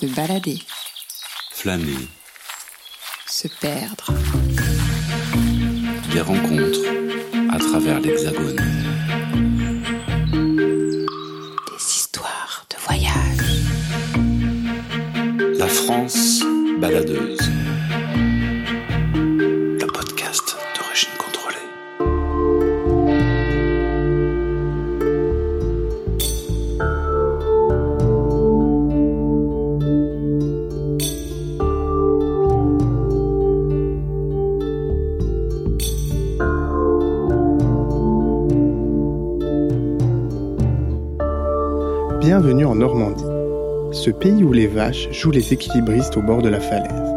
Se balader. Flâner. Se perdre. Des rencontres à travers l'Hexagone. Des histoires de voyage. La France baladeuse. Bienvenue en Normandie, ce pays où les vaches jouent les équilibristes au bord de la falaise,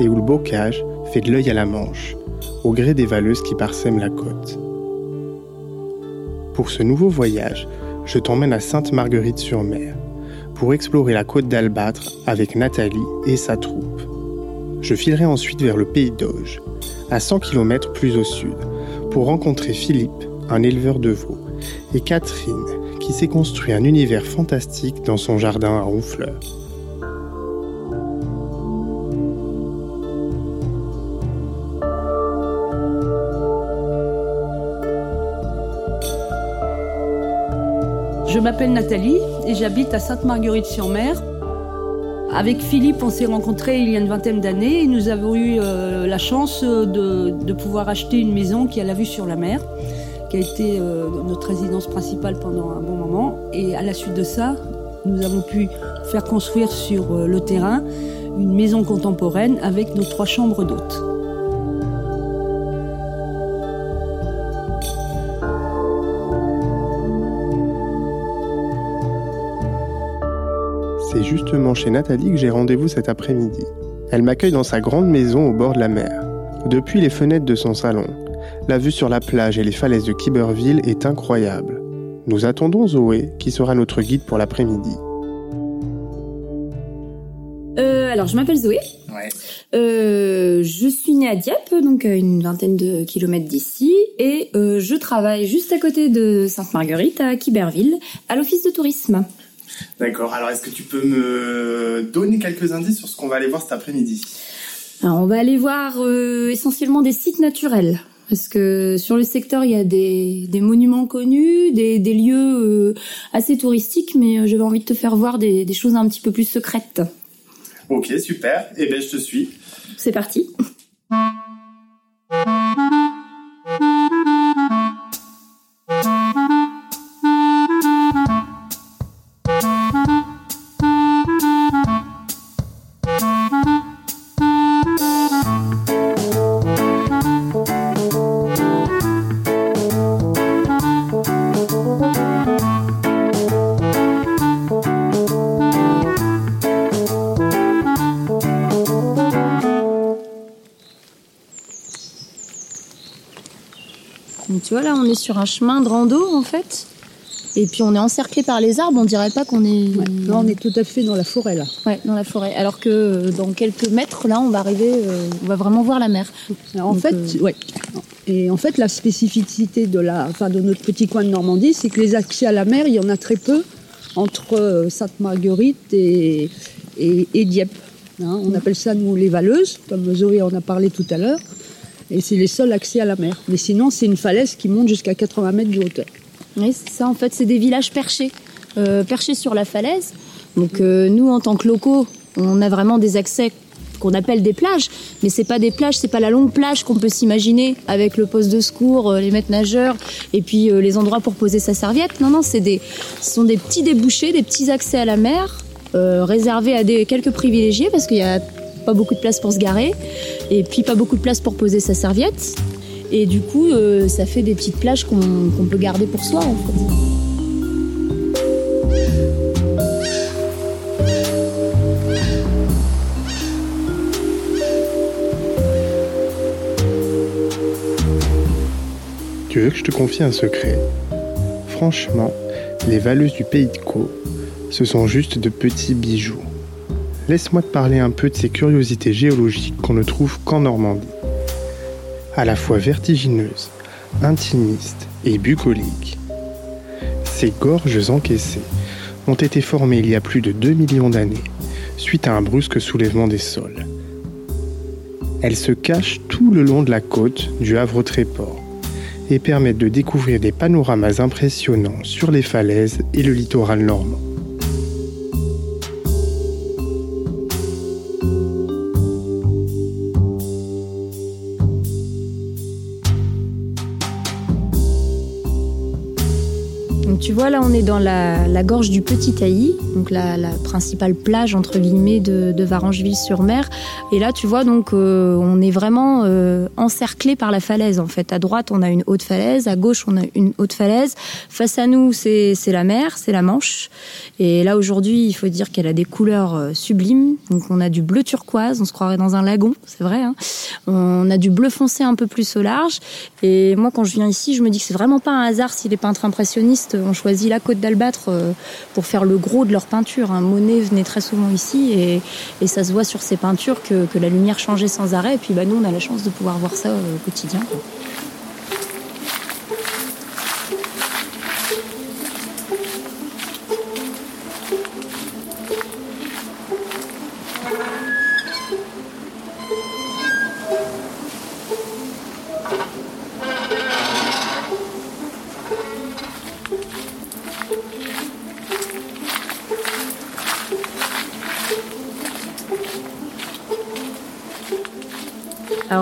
et où le bocage fait de l'œil à la manche, au gré des valeuses qui parsèment la côte. Pour ce nouveau voyage, je t'emmène à Sainte-Marguerite-sur-Mer, pour explorer la côte d'Albâtre avec Nathalie et sa troupe. Je filerai ensuite vers le pays d'Auge, à 100 km plus au sud, pour rencontrer Philippe, un éleveur de veaux, et Catherine, qui s'est construit un univers fantastique dans son jardin à Honfleur. Je m'appelle Nathalie et j'habite à Sainte-Marguerite-sur-Mer. Avec Philippe, on s'est rencontrés il y a une vingtaine d'années et nous avons eu euh, la chance de, de pouvoir acheter une maison qui a la vue sur la mer, qui a été euh, notre résidence principale pendant un bon moment. Et à la suite de ça, nous avons pu faire construire sur euh, le terrain une maison contemporaine avec nos trois chambres d'hôtes. C'est justement chez Nathalie que j'ai rendez-vous cet après-midi. Elle m'accueille dans sa grande maison au bord de la mer. Depuis les fenêtres de son salon, la vue sur la plage et les falaises de Kiberville est incroyable. Nous attendons Zoé, qui sera notre guide pour l'après-midi. Euh, alors, je m'appelle Zoé. Euh, je suis née à Dieppe, donc à une vingtaine de kilomètres d'ici, et euh, je travaille juste à côté de Sainte-Marguerite, à Quiberville, à l'office de tourisme. D'accord, alors est-ce que tu peux me donner quelques indices sur ce qu'on va aller voir cet après-midi? Alors, on va aller voir euh, essentiellement des sites naturels. Parce que sur le secteur, il y a des, des monuments connus, des, des lieux euh, assez touristiques, mais euh, j'avais envie de te faire voir des, des choses un petit peu plus secrètes. Ok, super, et bien je te suis. C'est parti. Tu vois, là, on est sur un chemin de rando, en fait. Et puis, on est encerclé par les arbres. On dirait pas qu'on est... Là, on est tout à fait dans la forêt, là. Ouais, dans la forêt. Alors que euh, dans quelques mètres, là, on va arriver... euh, on va vraiment voir la mer. En Donc, fait, euh, ouais. Et en fait, la spécificité de la, enfin, de notre petit coin de Normandie, c'est que les accès à la mer, il y en a très peu entre Sainte-Marguerite et, et, et Dieppe. hein. on appelle ça nous les valeuses, comme Zoé en a parlé tout à l'heure. Et c'est les seuls accès à la mer. Mais sinon, c'est une falaise qui monte jusqu'à 80 mètres de hauteur. Oui, c'est ça, en fait, c'est des villages perchés, euh, perchés sur la falaise. Donc euh, nous, en tant que locaux, on a vraiment des accès qu'on appelle des plages, mais c'est pas des plages, c'est pas la longue plage qu'on peut s'imaginer avec le poste de secours, euh, les maîtres nageurs et puis les endroits pour poser sa serviette. Non, non, c'est des, ce sont des petits débouchés, des petits accès à la mer réservés à des quelques privilégiés parce qu'il y a pas beaucoup de place pour se garer et puis pas beaucoup de place pour poser sa serviette. Et du coup, euh, ça fait des petites plages qu'on peut garder pour soi. Tu veux que je te confie un secret? Franchement, les valeuses du pays de Caux, ce sont juste de petits bijoux. Laisse-moi te parler un peu de ces curiosités géologiques qu'on ne trouve qu'en Normandie. À la fois vertigineuses, intimistes et bucoliques, ces gorges encaissées ont été formées il y a plus de 2 millions d'années suite à un brusque soulèvement des sols. Elles se cachent tout le long de la côte du Havre-Tréport et permettent de découvrir des panoramas impressionnants sur les falaises et le littoral normand. Tu vois, là, on est dans la, gorge du Petit Tailly, donc la, principale plage, entre guillemets, de, de Varangeville-sur-Mer. Et là, tu vois, donc, euh, on est vraiment euh, encerclé par la falaise, en fait. À droite, on a une haute falaise, à gauche, on a une haute falaise. Face à nous, c'est la mer, c'est la Manche. Et là, aujourd'hui, il faut dire qu'elle a des couleurs euh, sublimes. Donc, on a du bleu turquoise, on se croirait dans un lagon, c'est vrai. Hein. on a du bleu foncé un peu plus au large. Et moi, quand je viens ici, je me dis que c'est vraiment pas un hasard si les peintres impressionnistes la côte d'Albâtre euh, pour faire le gros de leur peinture. Hein. Monet venait très souvent ici et, ça se voit sur ses peintures que, la lumière changeait sans arrêt. Et puis bah, nous, on a la chance de pouvoir voir ça euh, au quotidien.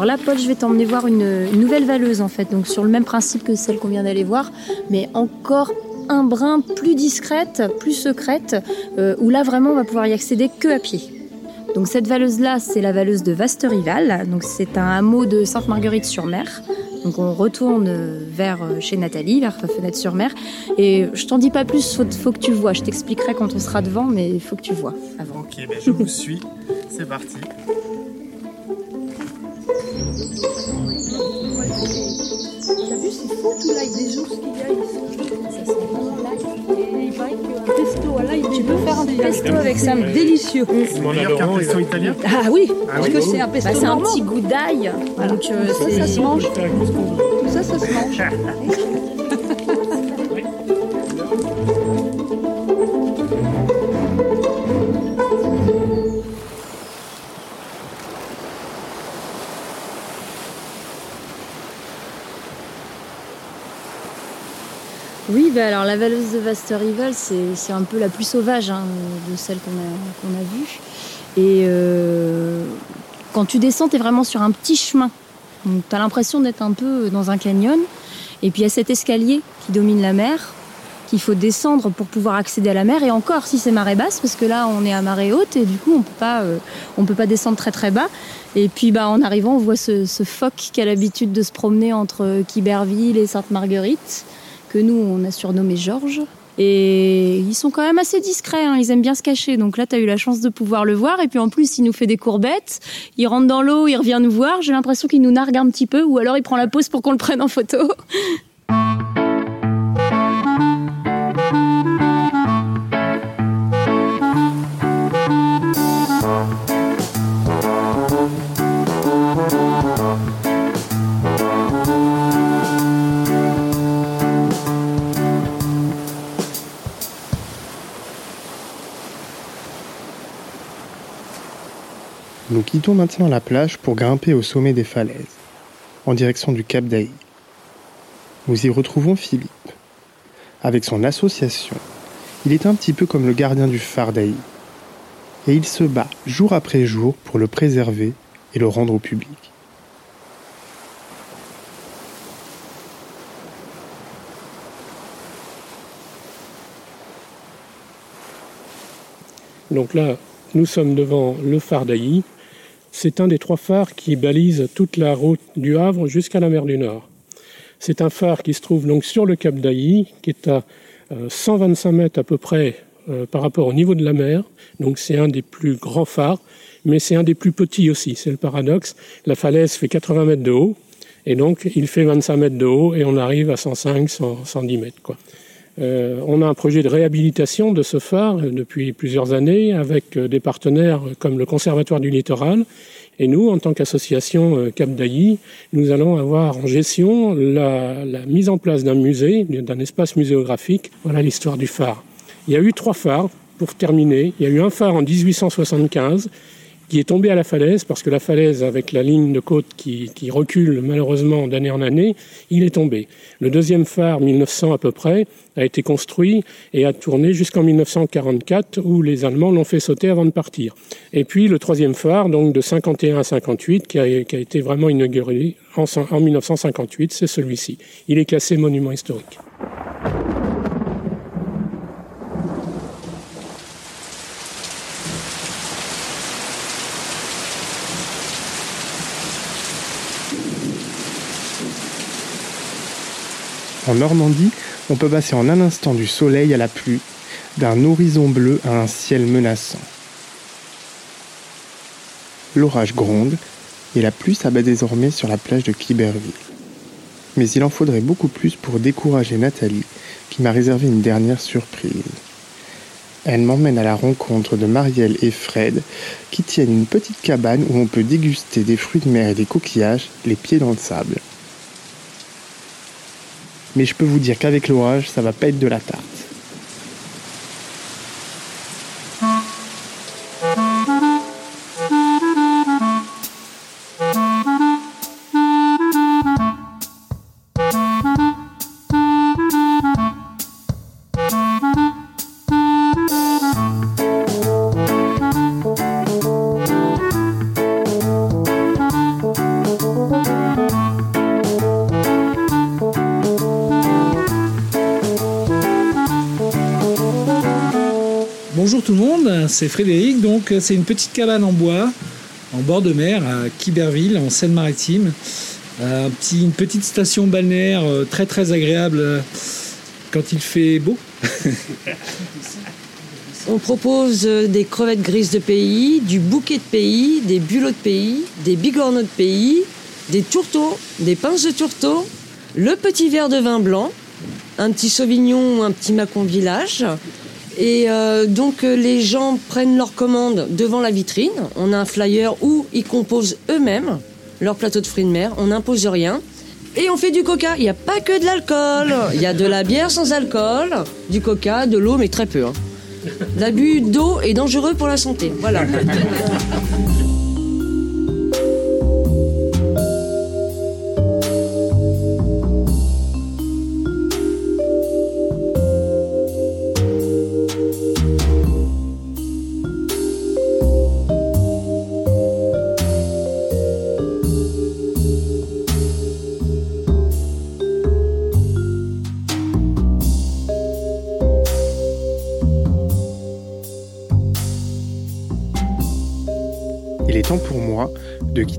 Là, Paul, je vais t'emmener voir une, nouvelle valeuse en fait, donc sur le même principe que celle qu'on vient d'aller voir, mais encore un brin plus discrète, plus secrète, euh, où là vraiment on va pouvoir y accéder que à pied. Donc cette valeuse-là, c'est la valeuse de Vaste-Rival, donc c'est un hameau de Sainte-Marguerite-sur-Mer. Donc on retourne vers euh, chez Nathalie, vers Fenêtre-sur-Mer. Et je t'en dis pas plus, faut, faut que tu vois. Je t'expliquerai quand on sera devant, mais il faut que tu vois avant. Ok, ben je vous suis. C'est parti. Tout l'ail des ours qu'il y a ici. Ça sent vraiment l'ail. Et il paraît qu'un pesto à l'ail, tu peux faire un pesto avec ça, délicieux. C'est meilleur qu'un pesto italien Ah oui, parce que c'est un pesto bah, C'est un petit goût d'ail. Donc euh, ça, ça se mange. Tout ça, ça se mange. la valeuse de Vaster-Rival, c'est un peu la plus sauvage hein, de celle qu'on a, a vue. Et euh, quand tu descends, tu es vraiment sur un petit chemin. Tu as l'impression d'être un peu dans un canyon. Et puis il y a cet escalier qui domine la mer, qu'il faut descendre pour pouvoir accéder à la mer. Et encore, si c'est marée basse, parce que là, on est à marée haute et du coup, on peut euh, peut pas descendre très très bas. Et puis, bah, en arrivant, on voit ce, ce phoque qui a l'habitude de se promener entre Quiberville et Sainte-Marguerite que nous, on a surnommé Georges. Et ils sont quand même assez discrets, hein. ils aiment bien se cacher. Donc là, tu as eu la chance de pouvoir le voir. Et puis en plus, il nous fait des courbettes. Il rentre dans l'eau, il revient nous voir. J'ai l'impression qu'il nous nargue un petit peu. Ou alors il prend la pause pour qu'on le prenne en photo. quittons maintenant la plage pour grimper au sommet des falaises, en direction du Cap d'Aï. Nous y retrouvons Philippe. Avec son association, il est un petit peu comme le gardien du phare d'Aï. Et il se bat jour après jour pour le préserver et le rendre au public. Donc là, nous sommes devant le phare d'Ailly, c'est un des trois phares qui balise toute la route du Havre jusqu'à la mer du Nord. C'est un phare qui se trouve donc sur le cap d'Ailly, qui est à 125 euh, mètres à peu près euh, par rapport au niveau de la mer. Donc c'est un des plus grands phares, mais c'est un des plus petits aussi. C'est le paradoxe. La falaise fait 80 mètres de haut, et donc il fait 25 mètres de haut, et on arrive à 105, 110 mètres. Quoi. Euh, on a un projet de réhabilitation de ce phare depuis plusieurs années avec euh, des partenaires comme le Conservatoire du Littoral. Et nous, en tant qu'association euh, Cap d'Ailly, nous allons avoir en gestion la, la mise en place d'un musée, d'un espace muséographique. Voilà l'histoire du phare. Il y a eu trois phares pour terminer, il y a eu un phare en 1875 qui est tombé à la falaise, parce que la falaise, avec la ligne de côte qui, recule malheureusement d'année en année, il est tombé. Le deuxième phare, 1900 à peu près, a été construit et a tourné jusqu'en 1944, où les Allemands l'ont fait sauter avant de partir. Et puis le troisième phare, donc de 51 à 58, qui a, été vraiment inauguré en, en 1958, c'est celui-ci. Il est classé monument historique. En Normandie, on peut passer en un instant du soleil à la pluie, d'un horizon bleu à un ciel menaçant. L'orage gronde et la pluie s'abat désormais sur la plage de Quiberville. Mais il en faudrait beaucoup plus pour décourager Nathalie, qui m'a réservé une dernière surprise. Elle m'emmène à la rencontre de Marielle et Fred, qui tiennent une petite cabane où on peut déguster des fruits de mer et des coquillages, les pieds dans le sable. Mais je peux vous dire qu'avec l'orage, ça va pas être de la tarte. C'est Frédéric. Donc, c'est une petite cabane en bois, en bord de mer, à Quiberville, en Seine-Maritime. Euh, une petite station balnéaire euh, très très agréable euh, quand il fait beau. On propose des crevettes grises de pays, du bouquet de pays, des bulots de pays, des bigorneaux de pays, des tourteaux, des pinces de tourteaux, le petit verre de vin blanc, un petit sauvignon un petit macon village, et euh, donc euh, les gens prennent leur commande devant la vitrine. On a un flyer où ils composent eux-mêmes leur plateau de fruits de mer. On n'impose rien. Et on fait du coca. Il n'y a pas que de l'alcool. Il y a de la bière sans alcool, du coca, de l'eau, mais très peu. Hein. L'abus d'eau est dangereux pour la santé. Voilà.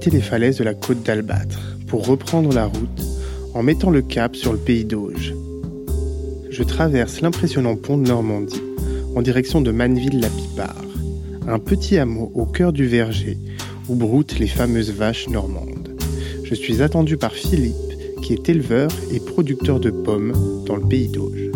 Les falaises de la côte d'Albâtre pour reprendre la route en mettant le cap sur le pays d'Auge. Je traverse l'impressionnant pont de Normandie en direction de Manneville-la-Pipard, un petit hameau au cœur du verger où broutent les fameuses vaches normandes. Je suis attendu par Philippe, qui est éleveur et producteur de pommes dans le pays d'Auge.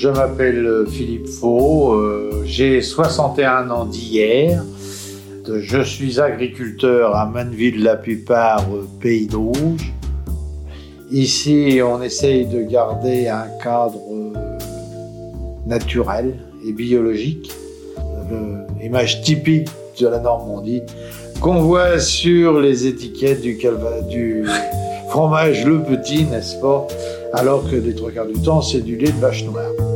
Je m'appelle Philippe Faux, euh, j'ai 61 ans d'hier. Je suis agriculteur à Manneville-la-Plupart, euh, Pays d'Auge. Ici, on essaye de garder un cadre euh, naturel et biologique. L'image typique de la Normandie qu'on voit sur les étiquettes du, du fromage Le Petit, n'est-ce pas? Alors que les trois quarts du temps, c'est du lait de vache noire.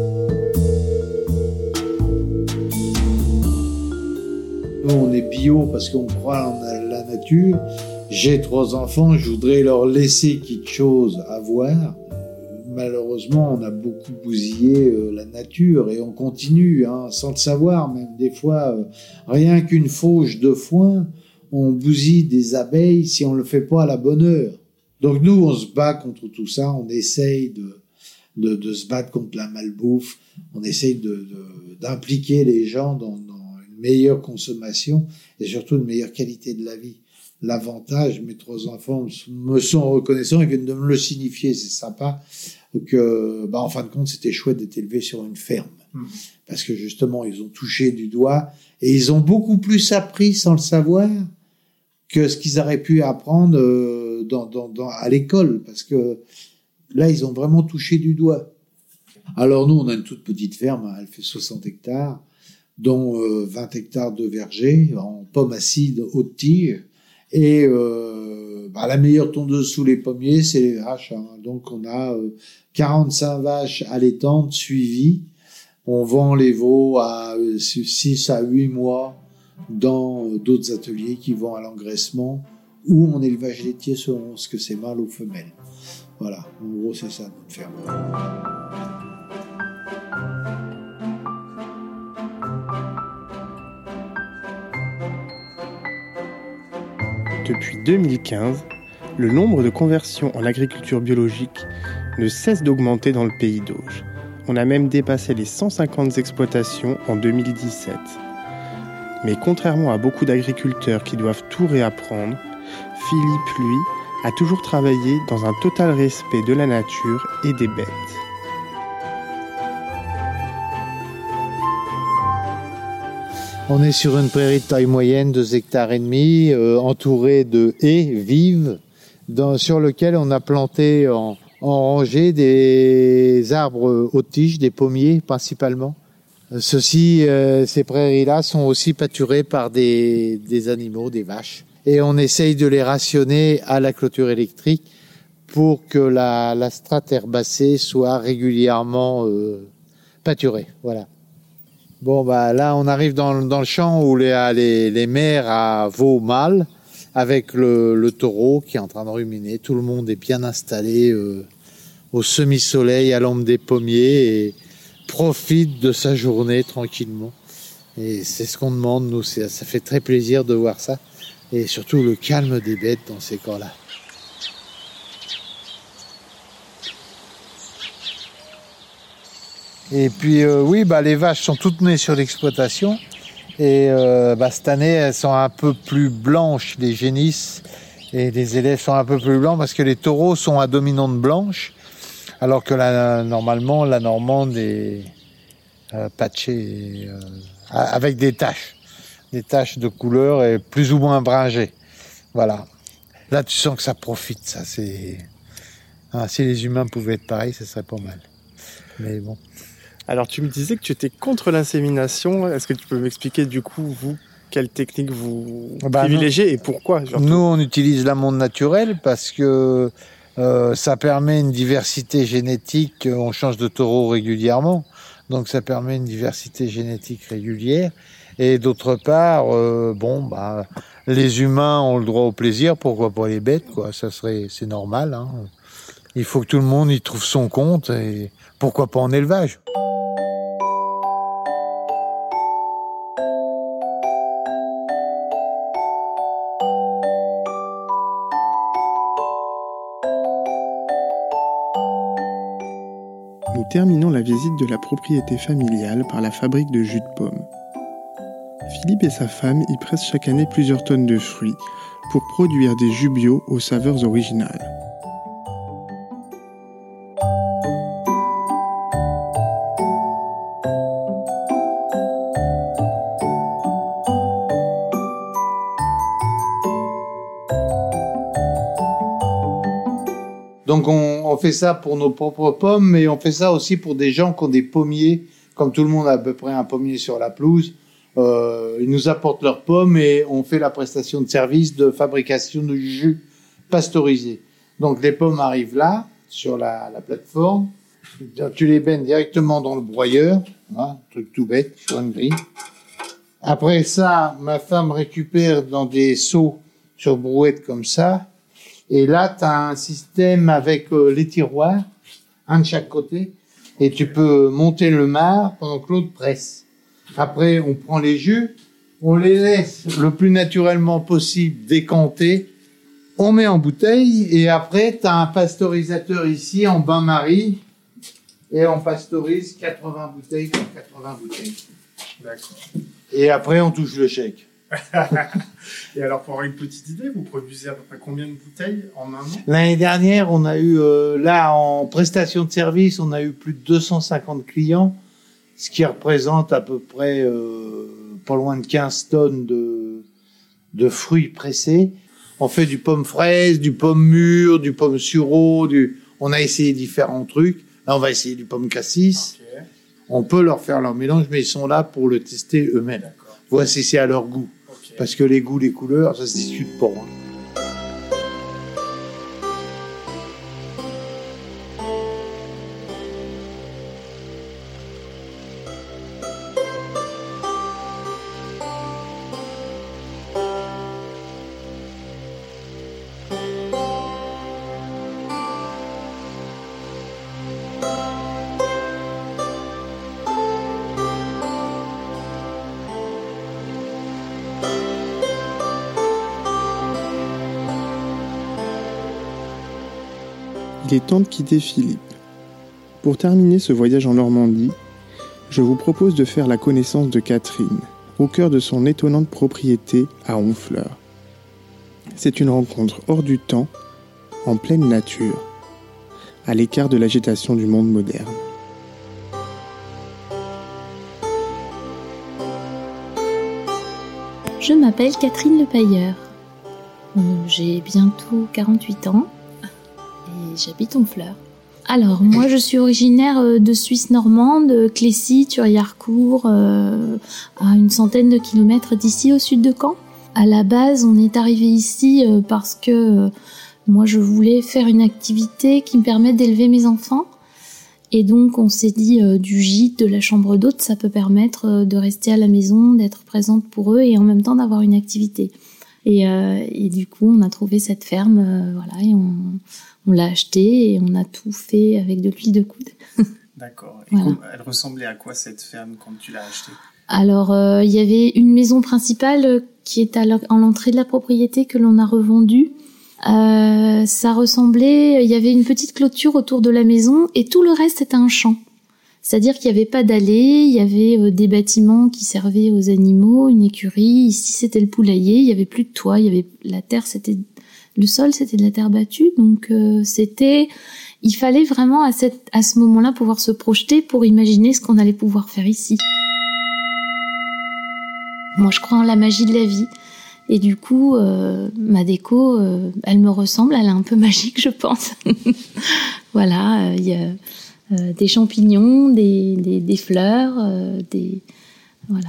Parce qu'on croit en la nature. J'ai trois enfants, je voudrais leur laisser quelque chose à voir. Malheureusement, on a beaucoup bousillé euh, la nature et on continue, hein, sans le savoir, même des fois, euh, rien qu'une fauche de foin, on bousille des abeilles si on ne le fait pas à la bonne heure. Donc nous, on se bat contre tout ça, on essaye de, se battre contre la malbouffe, on essaye d'impliquer les gens dans, une meilleure consommation et surtout une meilleure qualité de la vie. L'avantage, mes trois enfants me sont reconnaissants et viennent de me le signifier, c'est sympa, que, bah, en fin de compte, c'était chouette d'être élevé sur une ferme. Parce que justement, ils ont touché du doigt et ils ont beaucoup plus appris sans le savoir que ce qu'ils auraient pu apprendre euh, dans, dans, dans, à l'école. Parce que là, ils ont vraiment touché du doigt. Alors nous, on a une toute petite ferme, hein, elle fait 60 hectares, dont euh, 20 hectares de verger en pommes acides haute tige. Et euh, bah, la meilleure tondeuse sous les pommiers, c'est les vaches. hein. Donc on a euh, 45 vaches allaitantes suivies. On vend les veaux à 6 à 8 mois dans euh, d'autres ateliers qui vont à l'engraissement ou en élevage laitier selon ce que c'est mâle ou femelle. Voilà, en gros c'est ça notre ferme. Depuis 2015, le nombre de conversions en agriculture biologique ne cesse d'augmenter dans le pays d'Auge. On a même dépassé les 150 exploitations en 2017. Mais contrairement à beaucoup d'agriculteurs qui doivent tout réapprendre, Philippe, lui, a toujours travaillé dans un total respect de la nature et des bêtes. On est sur une prairie de taille moyenne, 2 hectares et demi, euh, entourée de haies vives, sur lequel on a planté en, en rangée des arbres haute tige, des pommiers principalement. Euh, Ceux-ci, euh, ces prairies-là sont aussi pâturées par des, des animaux, des vaches. Et on essaye de les rationner à la clôture électrique pour que la, la strate herbacée soit régulièrement pâturée. Voilà. Bon, bah là, on arrive dans, dans le champ où les, les, les mères à veaux mâles avec le, taureau qui est en train de ruminer. Tout le monde est bien installé euh, au semi-soleil, à l'ombre des pommiers et profite de sa journée tranquillement. Et c'est ce qu'on demande, nous. Ça fait très plaisir de voir ça. Et surtout le calme des bêtes dans ces camps-là. Et puis euh, oui, bah, les vaches sont toutes nées sur l'exploitation. Et euh, bah, cette année, elles sont un peu plus blanches, les génisses. Et les élèves sont un peu plus blancs parce que les taureaux sont à dominante blanche. Alors que la, normalement, la normande est euh, patchée euh, avec des taches. Des taches de couleur et plus ou moins bringées. Voilà. Là, tu sens que ça profite, ça. C'est... Ah, si les humains pouvaient être pareils, ce serait pas mal. Mais bon. Alors tu me disais que tu étais contre l'insémination. Est-ce que tu peux m'expliquer du coup, vous, quelle technique vous Bah, privilégiez et pourquoi surtout? Nous, on utilise l'amande naturelle parce que euh, ça permet une diversité génétique. On change de taureau régulièrement, donc ça permet une diversité génétique régulière. Et d'autre part, euh, bon, bah, les humains ont le droit au plaisir, pourquoi pas les bêtes, quoi? Ça serait, c'est normal. Hein. Il faut que tout le monde y trouve son compte et pourquoi pas en élevage? Terminons la visite de la propriété familiale par la fabrique de jus de pomme. Philippe et sa femme y pressent chaque année plusieurs tonnes de fruits pour produire des jus bio aux saveurs originales. On, fait ça pour nos propres pommes, mais on fait ça aussi pour des gens qui ont des pommiers, comme tout le monde a à peu près un pommier sur la pelouse. Euh, ils nous apportent leurs pommes et on fait la prestation de service de fabrication de jus pasteurisé. Donc les pommes arrivent là, sur la, la plateforme. Tu les baignes directement dans le broyeur, hein, truc tout bête, sur une grille. Après ça, ma femme récupère dans des seaux sur brouette comme ça. Et là, tu as un système avec euh, les tiroirs, un de chaque côté, et tu peux monter le marc pendant que l'autre presse. Après, on prend les jus, on les laisse le plus naturellement possible décanter, on met en bouteille, et après, tu as un pasteurisateur ici en bain-marie, et on pasteurise 80 bouteilles pour 80 bouteilles. D'accord. Et après, on touche le chèque. Et alors, pour avoir une petite idée, vous produisez à peu près combien de bouteilles en un an? L'année dernière, on a eu, euh, là, en prestation de service, on a eu plus de 250 clients ce qui représente à peu près euh, pas loin de 15 tonnes de, de fruits pressés. On fait du pomme fraise, du pomme mûr, du pomme sureau, du... on a essayé différents trucs. Là, on va essayer du pomme cassis. On peut leur faire leur mélange, mais ils sont là pour le tester eux-mêmes. Voir si c'est à leur goût. Parce que les goûts, les couleurs, ça se discute pas. hein. Il de quitter Philippe. Pour terminer ce voyage en Normandie, je vous propose de faire la connaissance de Catherine, au cœur de son étonnante propriété à Honfleur. C'est une rencontre hors du temps, en pleine nature, à l'écart de l'agitation du monde moderne. Je m'appelle Catherine Lepailleur. J'ai bientôt 48 ans j'habite Honfleur. Alors, moi, je suis originaire euh, de Suisse normande, de Clécy, Turiarcourt, euh, à une centaine de kilomètres d'ici, au sud de Caen. À la base, on est arrivé ici euh, parce que euh, moi, je voulais faire une activité qui me permette d'élever mes enfants. Et donc, on s'est dit euh, du gîte, de la chambre d'hôte, ça peut permettre euh, de rester à la maison, d'être présente pour eux et en même temps d'avoir une activité. Et, euh, et du coup, on a trouvé cette ferme, euh, voilà, et on, on l'a achetée et on a tout fait avec de l'huile de coude. D'accord. Et Voilà. elle ressemblait à quoi cette ferme quand tu l'as achetée? Alors, euh, il y avait une maison principale euh, qui est à l'en- en l'entrée de la propriété que l'on a revendue. Euh, ça ressemblait, il y avait une petite clôture autour de la maison et tout le reste était un champ. C'est-à-dire qu'il n'y avait pas d'allée, il y avait euh, des bâtiments qui servaient aux animaux, une écurie. Ici, c'était le poulailler. Il y avait plus de toit. Il y avait la terre, c'était le sol, c'était de la terre battue. Donc, euh, c'était, il fallait vraiment à cette, à ce moment-là pouvoir se projeter pour imaginer ce qu'on allait pouvoir faire ici. Moi, je crois en la magie de la vie. Et du coup, euh, ma déco, euh, elle me ressemble, elle est un peu magique, je pense. voilà, euh, il y a des champignons, des, des, fleurs, des voilà,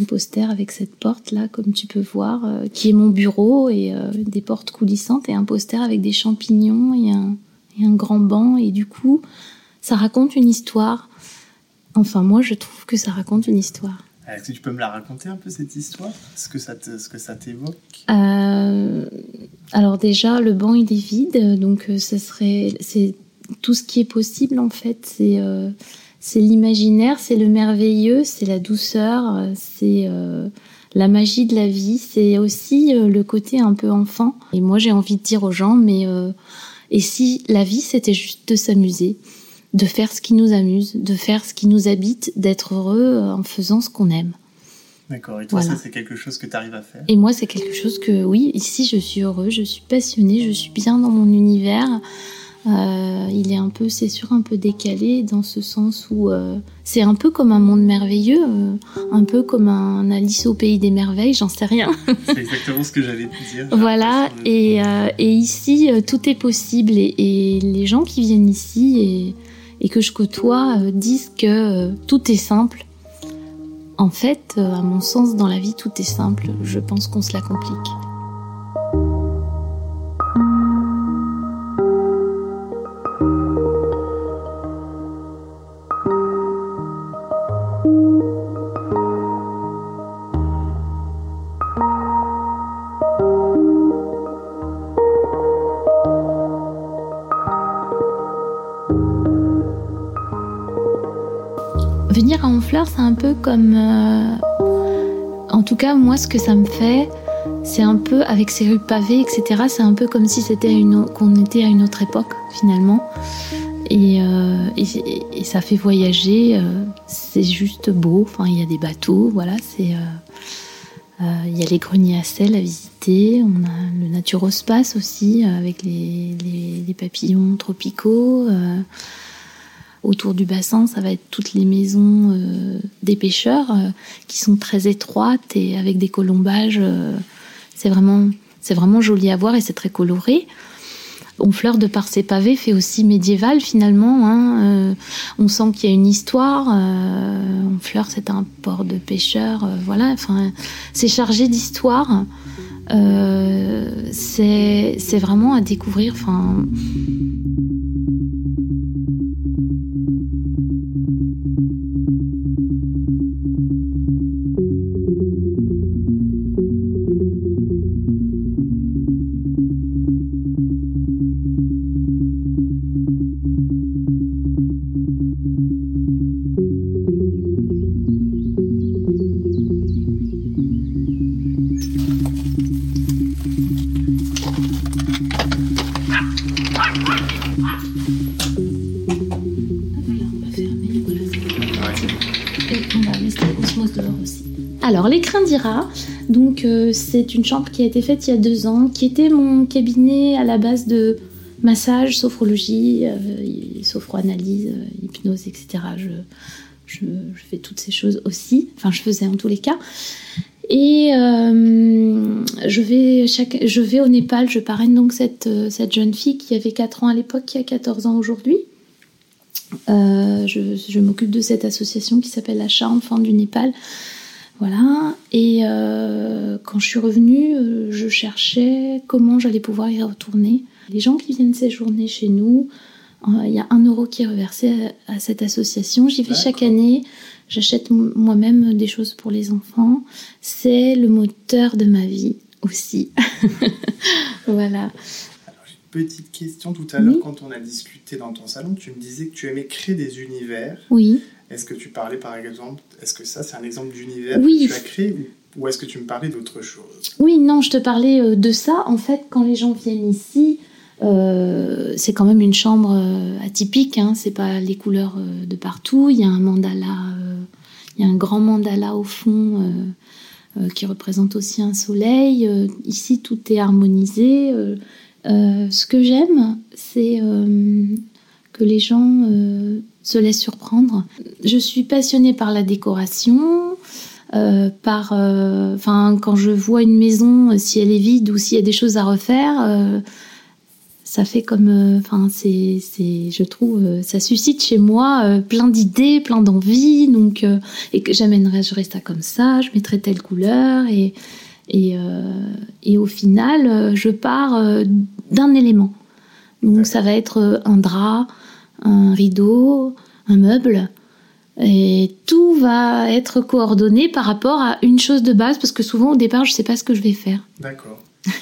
un poster avec cette porte là, comme tu peux voir, euh, qui est mon bureau et euh, des portes coulissantes et un poster avec des champignons et un, et un grand banc. Et du coup, ça raconte une histoire. Enfin, moi, je trouve que ça raconte une histoire. Est-ce que tu peux me la raconter un peu cette histoire? Ce que ça te- ce que ça t'évoque? Euh, alors déjà, le banc il est vide, donc euh, ce serait, c'est tout ce qui est possible en fait. C'est euh, c'est l'imaginaire, c'est le merveilleux, c'est la douceur, euh, c'est euh, la magie de la vie, c'est aussi euh, le côté un peu enfant. Et moi, j'ai envie de dire aux gens, mais euh, et si la vie c'était juste de s'amuser, de faire ce qui nous amuse, de faire ce qui nous habite, d'être heureux en faisant ce qu'on aime. D'accord. Et toi, Voilà. ça, c'est quelque chose que tu arrives à faire? Et moi, c'est quelque chose que, oui, ici, je suis heureux, je suis passionnée, je suis bien dans mon univers. Euh, il est un peu, c'est sûr, un peu décalé dans ce sens où euh, c'est un peu comme un monde merveilleux, euh, un peu comme un Alice au pays des merveilles, j'en sais rien. C'est exactement ce que j'allais dire. voilà, de- et, et ici, tout est possible. Et, et les gens qui viennent ici et, et que je côtoie disent que tout est simple. En fait, à mon sens, dans la vie, tout est simple. Je pense qu'on se la complique. Peu comme... euh, En tout cas, moi, ce que ça me fait, c'est un peu, avec ces rues pavées, etc., c'est un peu comme si c'était une qu'on était à une autre époque, finalement. Et, euh, ça fait voyager, euh, c'est juste beau. Enfin, il y a des bateaux, voilà, c'est... Il y a les greniers à sel à visiter, on a le naturospace aussi, avec les papillons tropicaux. Autour du bassin, ça va être toutes les maisons euh, des pêcheurs euh, qui sont très étroites et avec des colombages. euh, c'est vraiment, c'est vraiment joli à voir et c'est très coloré. Honfleur, de par ses pavés, fait aussi médiéval finalement. hein, on sent qu'il y a une histoire. Euh, Honfleur, c'est un port de pêcheurs. voilà, enfin, c'est chargé d'histoire. C'est vraiment à découvrir. Enfin, Donc euh, c'est une chambre qui a été faite il y a deux ans, qui était mon cabinet à la base de massage, sophrologie, euh, sophroanalyse, euh, hypnose, etc. Je, fais toutes ces choses aussi, enfin je faisais en tous les cas. Et je, vais chaque, je vais au Népal, je parraine donc cette, cette jeune fille qui avait 4 ans à l'époque, qui a 14 ans aujourd'hui. Je je m'occupe de cette association qui s'appelle La Charme, Enfants du Népal. Voilà. Et euh, quand je suis revenue, euh, je cherchais comment j'allais pouvoir y retourner. Les gens qui viennent séjourner chez nous, euh, il y a un euro qui est reversé à, à cette association. J'y vais chaque année. J'achète moi-même des choses pour les enfants. C'est le moteur de ma vie aussi. voilà. Petite question tout à l'heure, Oui. quand on a discuté dans ton salon, tu me disais que tu aimais créer des univers. Oui. Est-ce que tu parlais par exemple, est-ce que ça c'est un exemple d'univers Oui. que tu as créé ou, est-ce que tu me parlais d'autre chose? Oui, non, je te parlais euh, de ça. En fait, quand les gens viennent ici, euh, c'est quand même une chambre euh, atypique. Hein, c'est pas les couleurs de partout. Il y a un mandala, euh, il y a un grand mandala au fond euh, qui représente aussi un soleil. Ici, tout est harmonisé. Ce que j'aime, c'est que les gens se laissent surprendre. Je suis passionnée par la décoration. Euh, par, euh, enfin, quand je vois une maison, euh, si elle est vide ou s'il y a des choses à refaire, ça fait comme, enfin, c'est, c'est, je trouve, ça suscite chez moi plein d'idées, plein d'envies, donc, et que j'amènerais, je ça comme ça, je mettrais telle couleur, et, et, et au final, je pars d'un élément. Donc, ça va être un drap, un rideau, un meuble, et tout va être coordonné par rapport à une chose de base, parce que souvent au départ, je sais pas ce que je vais faire. D'accord.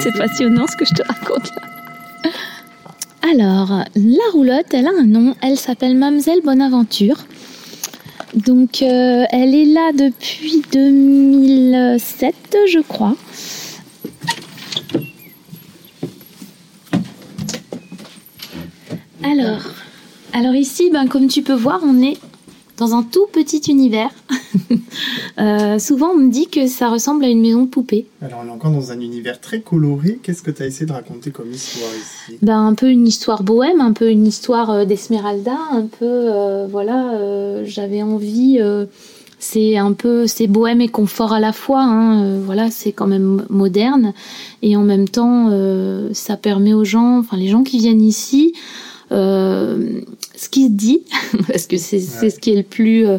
C'est passionnant ce que je te raconte là. Alors, la roulotte, elle a un nom, elle s'appelle Mamselle Bonaventure. Donc, euh, elle est là depuis 2007, je crois. Alors, alors ici, ben, comme tu peux voir, on est dans un tout petit univers. Euh, souvent, on me dit que ça ressemble à une maison de poupée. Alors on est encore dans un univers très coloré. Qu'est-ce que tu as essayé de raconter comme histoire ici? Ben, un peu une histoire bohème, un peu une histoire euh, d'Esmeralda, un peu, euh, voilà, j'avais envie, c'est un peu, c'est bohème et confort à la fois, hein, voilà, c'est quand même moderne, et en même temps, ça permet aux gens, enfin les gens qui viennent ici, ce qui se dit, parce que c'est ce qui est le plus, euh,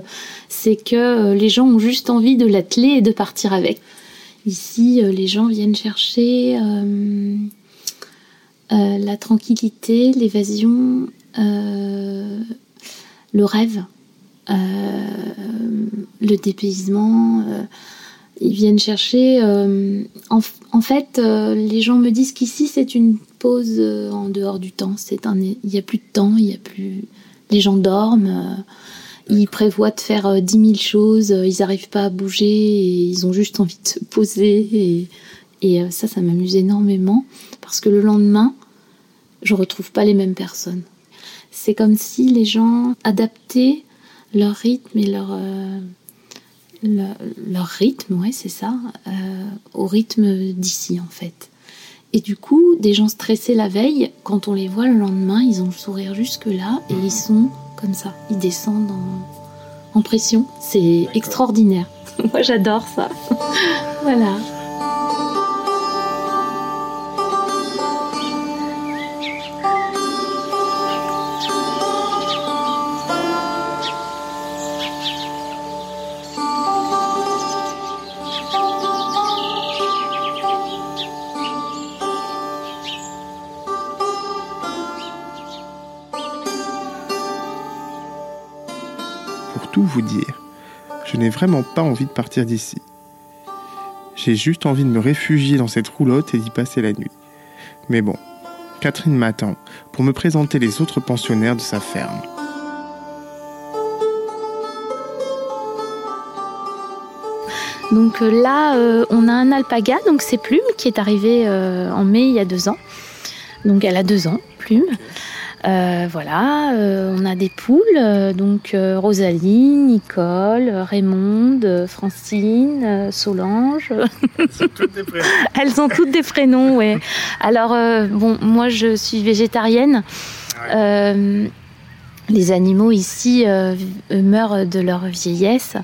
c'est que euh, les gens ont juste envie de l'atteler et de partir avec. Ici, euh, les gens viennent chercher euh, euh, la tranquillité, l'évasion, euh, le rêve, euh, le dépaysement. euh, ils viennent chercher. euh, en, en fait, euh, les gens me disent qu'ici c'est une pause euh, en dehors du temps. C'est un, il y a plus de temps, il y a plus. Les gens dorment. euh, ils prévoient de faire euh, 10 000 choses, ils n'arrivent pas à bouger et ils ont juste envie de se poser. Et, et ça, ça m'amuse énormément parce que le lendemain, je retrouve pas les mêmes personnes. C'est comme si les gens adaptaient leur rythme et leur, euh, leur, leur rythme, ouais, c'est ça, euh, au rythme d'ici en fait. Et du coup, des gens stressés la veille, quand on les voit le lendemain, ils ont le sourire jusque là et ils sont comme ça. Ils descendent en, en pression. C'est extraordinaire. Moi, j'adore ça. voilà. Vraiment pas envie de partir d'ici. J'ai juste envie de me réfugier dans cette roulotte et d'y passer la nuit. Mais bon, Catherine m'attend pour me présenter les autres pensionnaires de sa ferme. Donc euh, là, euh, on a un alpaga, donc c'est Plume, qui est arrivé euh, en mai il y a deux ans. Donc elle a deux ans, Plume. Euh, voilà, euh, on a des poules, euh, donc Rosalie, Nicole, Raymonde, Francine, Solange. Elles ont toutes des prénoms, ouais. Alors, bon, moi je suis végétarienne. Les animaux ici meurent de leur vieillesse.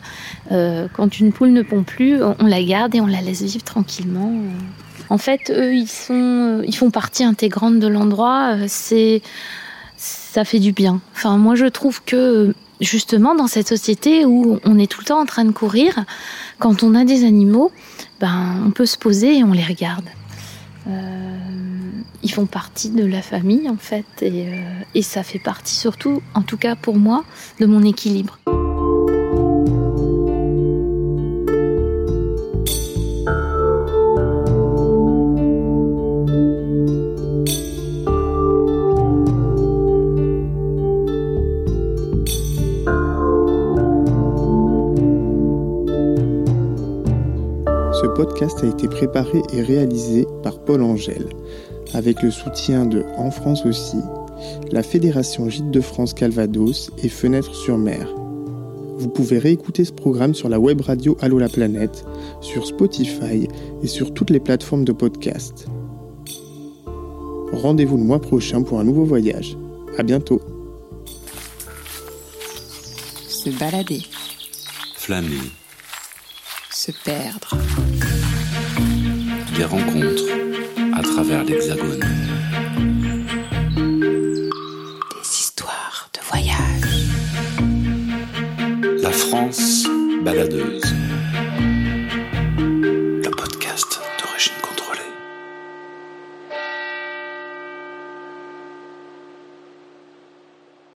Quand une poule ne pond plus, on on la garde et on la laisse vivre tranquillement. En fait, eux, ils, sont, ils font partie intégrante de l'endroit. C'est, ça fait du bien. Enfin, moi, je trouve que justement, dans cette société où on est tout le temps en train de courir, quand on a des animaux, ben, on peut se poser et on les regarde. Euh, ils font partie de la famille, en fait, euh, et ça fait partie surtout, en tout cas pour moi, de mon équilibre. Podcast a été préparé et réalisé par Paul Angèle, avec le soutien de En France aussi, la Fédération Gîtes de France Calvados et Fenêtre sur Mer. Vous pouvez réécouter ce programme sur la web radio Allo la planète, sur Spotify et sur toutes les plateformes de podcast. Rendez-vous le mois prochain pour un nouveau voyage. À bientôt. Se balader, Flâner, se perdre, des rencontres à travers l'Hexagone.